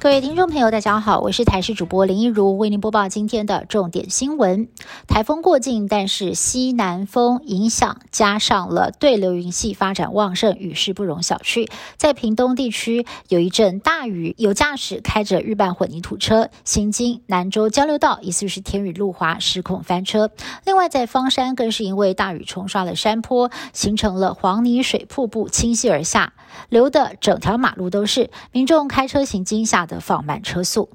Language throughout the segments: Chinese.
各位听众朋友，大家好，我是台视主播林一如，为您播报今天的重点新闻。台风过境，但是西南风影响，加上了对流云系发展旺盛，雨势不容小觑。在屏东地区有一阵大雨，有驾驶开着日半混凝土车行经南州交流道，疑似是天雨路滑，失控翻车。另外，在方山更是因为大雨冲刷了山坡，形成了黄泥水瀑布倾泻而下，流的整条马路都是，民众开车行经下。的放慢车速。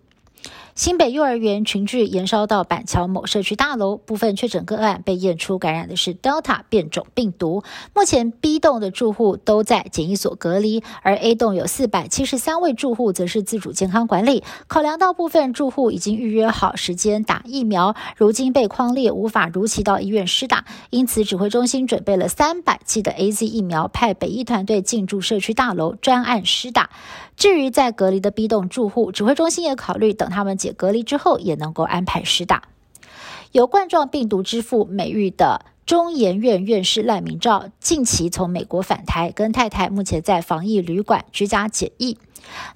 新北幼儿园群聚延烧到板桥某社区大楼，部分确诊个案被验出感染的是 Delta 变种病毒。目前 B 栋的住户都在检疫所隔离，而 A 栋有四百七十三位住户则是自主健康管理。考量到部分住户已经预约好时间打疫苗，如今被框列无法如期到医院施打，因此指挥中心准备了三百剂的 A Z 疫苗，派北医团队进驻社区大楼专案施打。至于在隔离的 B 栋住户，指挥中心也考虑等他们解隔离之后，也能够安排施打。有冠状病毒之父美誉的中研院院士赖明照，近期从美国返台，跟太太目前在防疫旅馆居家检疫。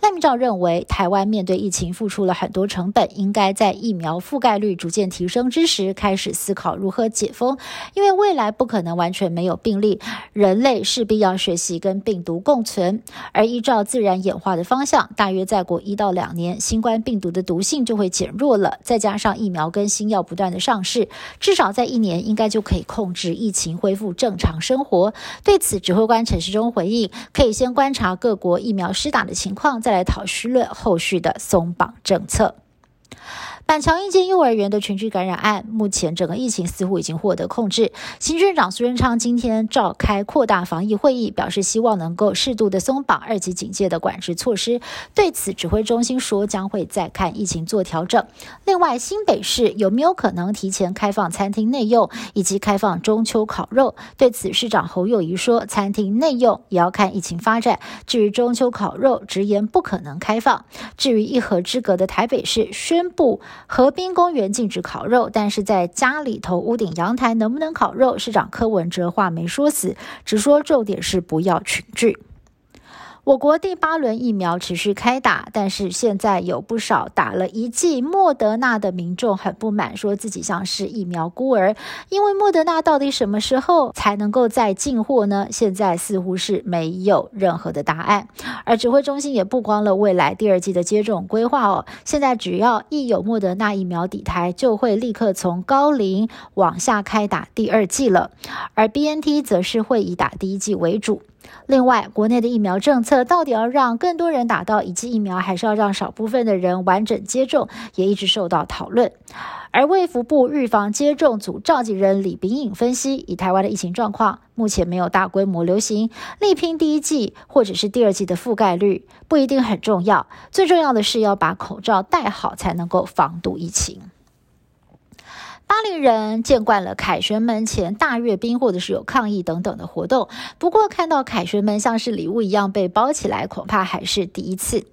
赖明照认为，台湾面对疫情付出了很多成本，应该在疫苗覆盖率逐渐提升之时，开始思考如何解封。因为未来不可能完全没有病例，人类势必要学习跟病毒共存。而依照自然演化的方向，大约再过一到两年，新冠病毒的毒性就会减弱了。再加上疫苗跟新药不断的上市，至少在一年应该就可以控制疫情，恢复正常生活。对此，指挥官陈时中回应，可以先观察各国疫苗施打的情况。况再来讨论后续的松绑政策。板桥一间幼儿园的群聚感染案，目前整个疫情似乎已经获得控制。行政长苏贞昌今天召开扩大防疫会议，表示希望能够适度的松绑二级警戒的管制措施。对此，指挥中心说将会再看疫情做调整。另外，新北市有没有可能提前开放餐厅内用，以及开放中秋烤肉？对此，市长侯友谊说，餐厅内用也要看疫情发展。至于中秋烤肉，直言不可能开放。至于一河之隔的台北市宣布。河滨公园禁止烤肉，但是在家里头屋顶阳台能不能烤肉？市长柯文哲话没说死，只说重点是不要群聚。我国第八轮疫苗持续开打，但是现在有不少打了一剂莫德纳的民众很不满，说自己像是疫苗孤儿。因为莫德纳到底什么时候才能够再进货呢？现在似乎是没有任何的答案。而指挥中心也不光了未来第二季的接种规划哦，现在只要一有莫德纳疫苗底台，就会立刻从高龄往下开打第二季了。而 B N T 则是会以打第一季为主。另外，国内的疫苗政策到底要让更多人打到一剂疫苗，还是要让少部分的人完整接种，也一直受到讨论。而卫福部预防接种组召集人李炳颖分析，以台湾的疫情状况，目前没有大规模流行，力拼第一季或者是第二季的覆盖率不一定很重要，最重要的是要把口罩戴好，才能够防堵疫情。巴黎人见惯了凯旋门前大阅兵，或者是有抗议等等的活动。不过，看到凯旋门像是礼物一样被包起来，恐怕还是第一次。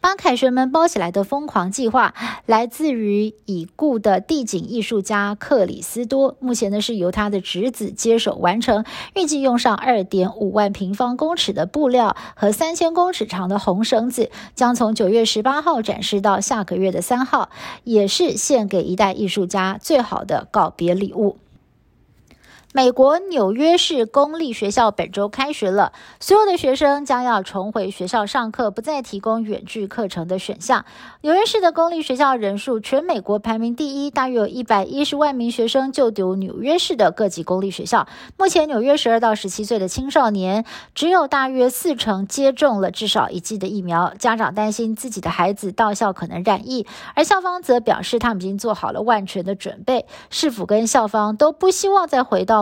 把凯旋门包起来的疯狂计划，来自于已故的地景艺术家克里斯多。目前呢，是由他的侄子接手完成，预计用上二点五万平方公尺的布料和三千公尺长的红绳子，将从九月十八号展示到下个月的三号，也是献给一代艺术家最好。的告别礼物。美国纽约市公立学校本周开学了，所有的学生将要重回学校上课，不再提供远距课程的选项。纽约市的公立学校人数全美国排名第一，大约有一百一十万名学生就读纽约市的各级公立学校。目前，纽约十二到十七岁的青少年只有大约四成接种了至少一剂的疫苗，家长担心自己的孩子到校可能染疫，而校方则表示他们已经做好了万全的准备。市府跟校方都不希望再回到